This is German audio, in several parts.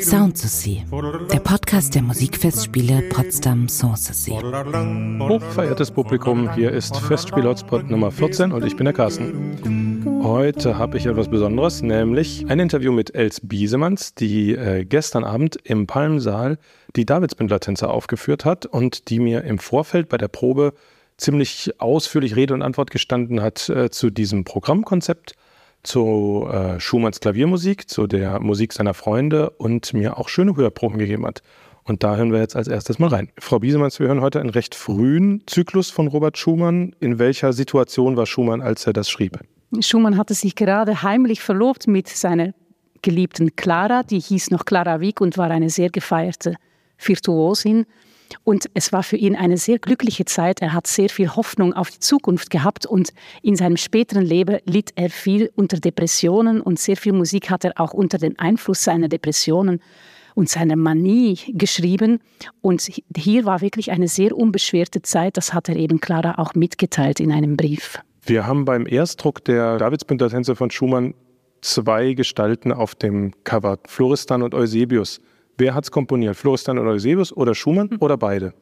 Sound der Podcast der Musikfestspiele Potsdam Sanssouci. Hochverehrtes Publikum, hier ist Festspiel-Hotspot Nummer 14 und ich bin der Carsten. Heute habe ich etwas Besonderes, nämlich ein Interview mit Els Biesemanns, die äh, gestern Abend im Palmsaal die Davidsbündler-Tänzer aufgeführt hat und die mir im Vorfeld bei der Probe ziemlich ausführlich Rede und Antwort gestanden hat äh, zu diesem Programmkonzept zu äh, Schumanns Klaviermusik, zu der Musik seiner Freunde und mir auch schöne Hörproben gegeben hat. Und da hören wir jetzt als erstes mal rein. Frau Biesemanns, wir hören heute einen recht frühen Zyklus von Robert Schumann. In welcher Situation war Schumann, als er das schrieb? Schumann hatte sich gerade heimlich verlobt mit seiner geliebten Clara, die hieß noch Clara Wieck und war eine sehr gefeierte Virtuosin. Und es war für ihn eine sehr glückliche Zeit. Er hat sehr viel Hoffnung auf die Zukunft gehabt und in seinem späteren Leben litt er viel unter Depressionen und sehr viel Musik hat er auch unter dem Einfluss seiner Depressionen und seiner Manie geschrieben. Und hier war wirklich eine sehr unbeschwerte Zeit. Das hat er eben Clara auch mitgeteilt in einem Brief. Wir haben beim Erstdruck der Davidsbündner Tänze von Schumann zwei Gestalten auf dem Cover, Floristan und Eusebius. Wer hat es komponiert? Florestan oder Eusebius oder Schumann hm. oder beide?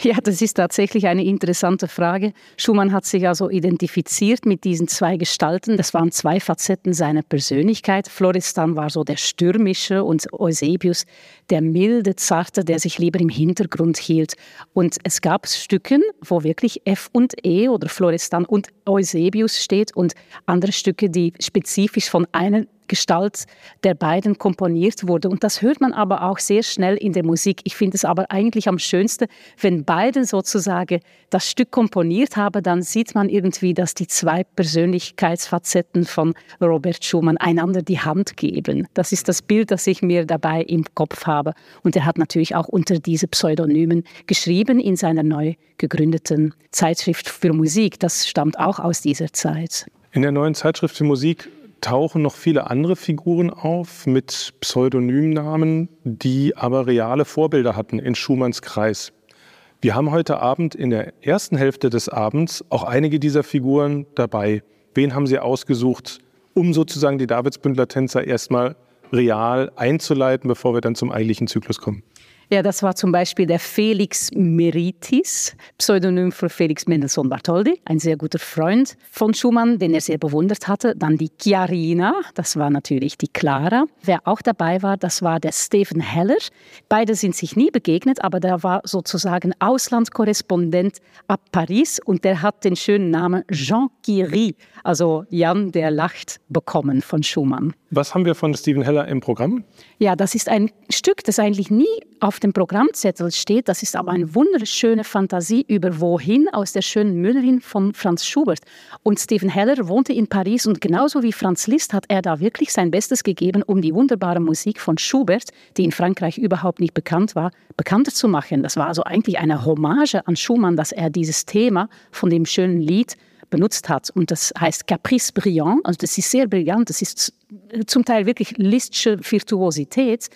Ja, das ist tatsächlich eine interessante Frage. Schumann hat sich also identifiziert mit diesen zwei Gestalten. Das waren zwei Facetten seiner Persönlichkeit. Florestan war so der stürmische und Eusebius der milde, zarte, der sich lieber im Hintergrund hielt. Und es gab Stücken, wo wirklich F und E oder Florestan und Eusebius steht und andere Stücke, die spezifisch von einer Gestalt der beiden komponiert wurde. Und das hört man aber auch sehr schnell in der Musik. Ich finde es aber eigentlich am schönsten, wenn beide sozusagen das Stück komponiert haben, dann sieht man irgendwie, dass die zwei Persönlichkeitsfacetten von Robert Schumann einander die Hand geben. Das ist das Bild, das ich mir dabei im Kopf habe. Und er hat natürlich auch unter diese Pseudonymen geschrieben in seiner neu gegründeten Zeitschrift für Musik. Das stammt auch aus dieser Zeit. In der neuen Zeitschrift für Musik tauchen noch viele andere Figuren auf mit Pseudonymnamen, die aber reale Vorbilder hatten in Schumanns Kreis. Wir haben heute Abend in der ersten Hälfte des Abends auch einige dieser Figuren dabei. Wen haben Sie ausgesucht, um sozusagen die Davidsbündler Tänzer erstmal real einzuleiten, bevor wir dann zum eigentlichen Zyklus kommen? Ja, das war zum Beispiel der Felix Meritis, Pseudonym für Felix Mendelssohn Bartholdy, ein sehr guter Freund von Schumann, den er sehr bewundert hatte. Dann die Chiarina, das war natürlich die Clara. Wer auch dabei war, das war der Stephen Heller. Beide sind sich nie begegnet, aber der war sozusagen Auslandskorrespondent ab Paris und der hat den schönen Namen Jean Curie, also Jan der lacht, bekommen von Schumann. Was haben wir von Stephen Heller im Programm? Ja, das ist ein Stück, das eigentlich nie auf dem Programmzettel steht. Das ist aber eine wunderschöne Fantasie über Wohin aus der schönen Müllerin von Franz Schubert. Und Stephen Heller wohnte in Paris und genauso wie Franz Liszt hat er da wirklich sein Bestes gegeben, um die wunderbare Musik von Schubert, die in Frankreich überhaupt nicht bekannt war, bekannter zu machen. Das war also eigentlich eine Hommage an Schumann, dass er dieses Thema von dem schönen Lied benutzt hat. Und das heißt Caprice Brillant. Also das ist sehr brillant. Das ist zum Teil wirklich listische Virtuosität.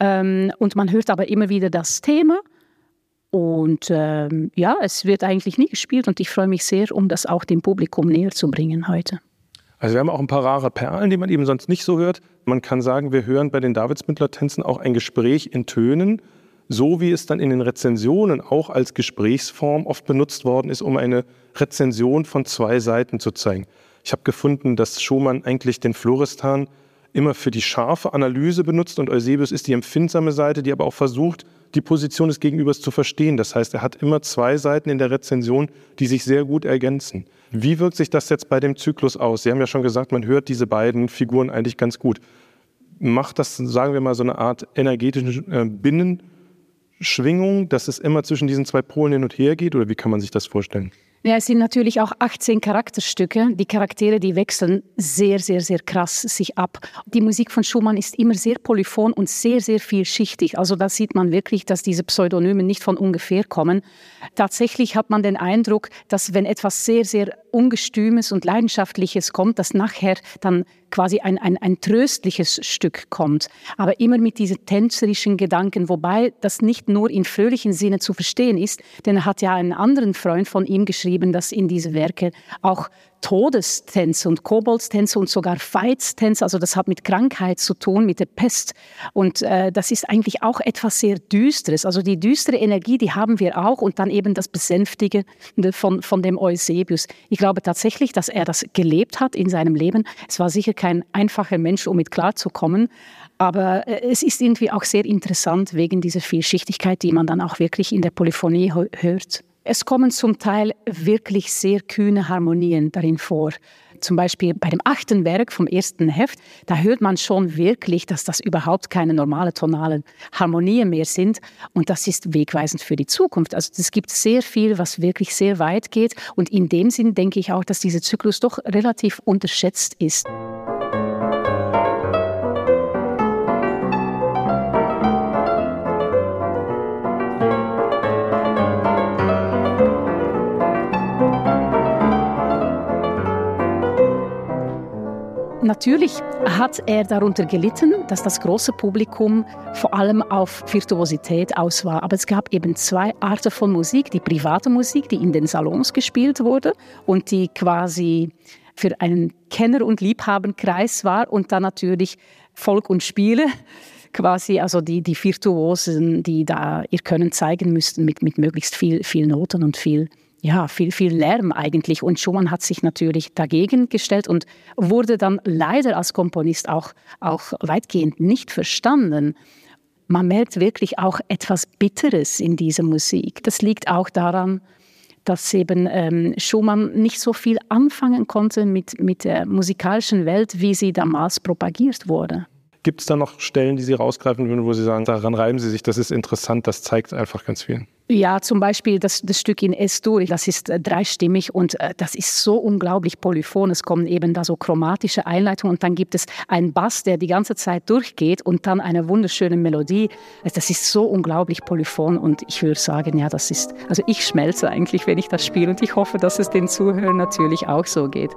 Ähm, und man hört aber immer wieder das Thema. Und ähm, ja, es wird eigentlich nie gespielt und ich freue mich sehr, um das auch dem Publikum näher zu bringen heute. Also wir haben auch ein paar rare Perlen, die man eben sonst nicht so hört. Man kann sagen, wir hören bei den Davidsmündler-Tänzen auch ein Gespräch in Tönen, so wie es dann in den Rezensionen auch als Gesprächsform oft benutzt worden ist, um eine Rezension von zwei Seiten zu zeigen. Ich habe gefunden, dass Schumann eigentlich den Florestan immer für die scharfe Analyse benutzt und Eusebius ist die empfindsame Seite, die aber auch versucht, die Position des Gegenübers zu verstehen. Das heißt, er hat immer zwei Seiten in der Rezension, die sich sehr gut ergänzen. Wie wirkt sich das jetzt bei dem Zyklus aus? Sie haben ja schon gesagt, man hört diese beiden Figuren eigentlich ganz gut. Macht das, sagen wir mal, so eine Art energetische äh, Binnenschwingung, dass es immer zwischen diesen zwei Polen hin und her geht? Oder wie kann man sich das vorstellen? Ja, es sind natürlich auch 18 Charakterstücke. Die Charaktere, die wechseln sehr, sehr, sehr krass sich ab. Die Musik von Schumann ist immer sehr polyphon und sehr, sehr vielschichtig. Also da sieht man wirklich, dass diese Pseudonyme nicht von ungefähr kommen. Tatsächlich hat man den Eindruck, dass wenn etwas sehr, sehr Ungestümes und Leidenschaftliches kommt, dass nachher dann quasi ein, ein, ein tröstliches Stück kommt. Aber immer mit diesen tänzerischen Gedanken, wobei das nicht nur in fröhlichen Sinne zu verstehen ist, denn er hat ja einen anderen Freund von ihm geschrieben, dass in diese Werke auch Todestänze und Koboldstänze und sogar Feitstänze. Also das hat mit Krankheit zu tun, mit der Pest. Und äh, das ist eigentlich auch etwas sehr Düsteres. Also die düstere Energie, die haben wir auch und dann eben das Besänftigende von, von dem Eusebius. Ich glaube tatsächlich, dass er das gelebt hat in seinem Leben. Es war sicher kein einfacher Mensch, um mit klarzukommen. Aber äh, es ist irgendwie auch sehr interessant wegen dieser Vielschichtigkeit, die man dann auch wirklich in der Polyphonie hört. Es kommen zum Teil wirklich sehr kühne Harmonien darin vor. Zum Beispiel bei dem achten Werk vom ersten Heft, da hört man schon wirklich, dass das überhaupt keine normale tonale Harmonien mehr sind. Und das ist wegweisend für die Zukunft. Also es gibt sehr viel, was wirklich sehr weit geht. Und in dem Sinn denke ich auch, dass dieser Zyklus doch relativ unterschätzt ist. Natürlich hat er darunter gelitten, dass das große Publikum vor allem auf Virtuosität aus war. Aber es gab eben zwei Arten von Musik. Die private Musik, die in den Salons gespielt wurde und die quasi für einen Kenner- und Liebhabenkreis war. Und dann natürlich Volk und Spiele quasi, also die, die Virtuosen, die da ihr Können zeigen müssten mit, mit möglichst viel, viel Noten und viel ja, viel, viel Lärm eigentlich. Und Schumann hat sich natürlich dagegen gestellt und wurde dann leider als Komponist auch, auch weitgehend nicht verstanden. Man merkt wirklich auch etwas Bitteres in dieser Musik. Das liegt auch daran, dass eben ähm, Schumann nicht so viel anfangen konnte mit, mit der musikalischen Welt, wie sie damals propagiert wurde. Gibt es da noch Stellen, die Sie rausgreifen würden, wo Sie sagen, daran reiben Sie sich, das ist interessant, das zeigt einfach ganz viel? Ja, zum Beispiel das, das Stück in S-Dur, das ist äh, dreistimmig und äh, das ist so unglaublich polyphon. Es kommen eben da so chromatische Einleitungen und dann gibt es einen Bass, der die ganze Zeit durchgeht und dann eine wunderschöne Melodie. Also das ist so unglaublich polyphon und ich würde sagen, ja, das ist, also ich schmelze eigentlich, wenn ich das spiele und ich hoffe, dass es den Zuhörern natürlich auch so geht.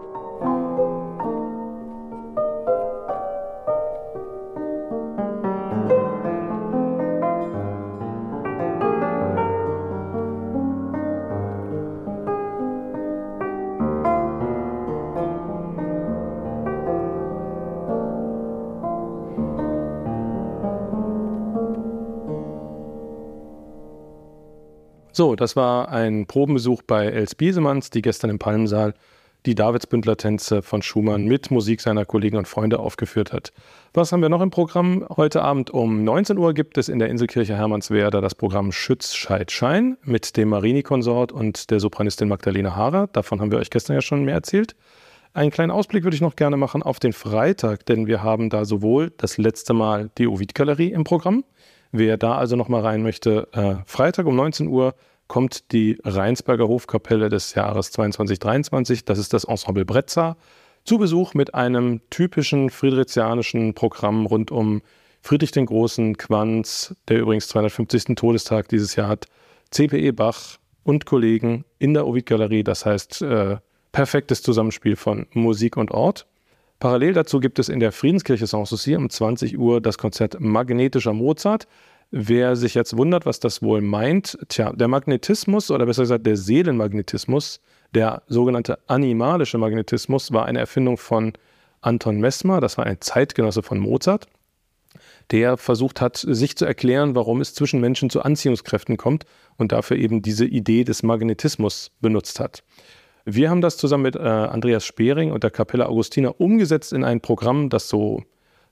So, das war ein Probenbesuch bei Els Biesemanns, die gestern im Palmsaal die Davidsbündler-Tänze von Schumann mit Musik seiner Kollegen und Freunde aufgeführt hat. Was haben wir noch im Programm? Heute Abend um 19 Uhr gibt es in der Inselkirche Hermannswerder das Programm Schütz, Scheid, Schein mit dem Marini-Konsort und der Sopranistin Magdalena Haarer. Davon haben wir euch gestern ja schon mehr erzählt. Einen kleinen Ausblick würde ich noch gerne machen auf den Freitag, denn wir haben da sowohl das letzte Mal die Ovid-Galerie im Programm, Wer da also noch mal rein möchte, äh, Freitag um 19 Uhr kommt die Rheinsberger Hofkapelle des Jahres 2223. Das ist das Ensemble Brezza. Zu Besuch mit einem typischen friedrichianischen Programm rund um Friedrich den Großen, Quanz, der übrigens 250. Todestag dieses Jahr hat, CPE Bach und Kollegen in der Ovid-Galerie. Das heißt, äh, perfektes Zusammenspiel von Musik und Ort. Parallel dazu gibt es in der Friedenskirche Sanssouci um 20 Uhr das Konzert Magnetischer Mozart. Wer sich jetzt wundert, was das wohl meint, tja, der Magnetismus oder besser gesagt der Seelenmagnetismus, der sogenannte animalische Magnetismus, war eine Erfindung von Anton Messmer, das war ein Zeitgenosse von Mozart, der versucht hat, sich zu erklären, warum es zwischen Menschen zu Anziehungskräften kommt und dafür eben diese Idee des Magnetismus benutzt hat. Wir haben das zusammen mit äh, Andreas Spering und der Kapelle Augustina umgesetzt in ein Programm, das so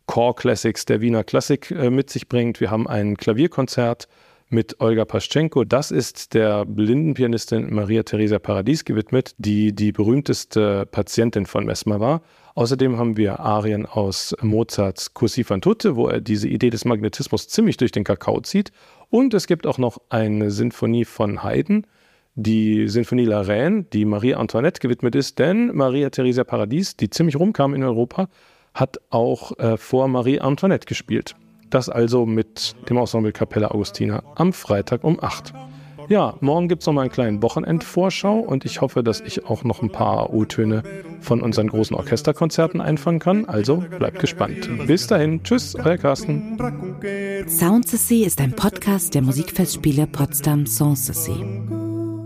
Core Classics der Wiener Klassik äh, mit sich bringt. Wir haben ein Klavierkonzert mit Olga Paschenko. Das ist der Blindenpianistin Maria Theresia Paradies gewidmet, die die berühmteste Patientin von Mesmer war. Außerdem haben wir Arien aus Mozarts Così fan tutte, wo er diese Idee des Magnetismus ziemlich durch den Kakao zieht. Und es gibt auch noch eine Sinfonie von Haydn, die Sinfonie La Reine, die Marie Antoinette gewidmet ist, denn Maria Theresia Paradies, die ziemlich rumkam in Europa, hat auch äh, vor Marie Antoinette gespielt. Das also mit dem Ensemble Capella Augustina am Freitag um 8. Ja, morgen gibt es noch mal einen kleinen Wochenendvorschau und ich hoffe, dass ich auch noch ein paar O-Töne von unseren großen Orchesterkonzerten einfangen kann. Also bleibt gespannt. Bis dahin, tschüss, euer Carsten. Sound ist ein Podcast der Musikfestspiele Potsdam Sanssouci.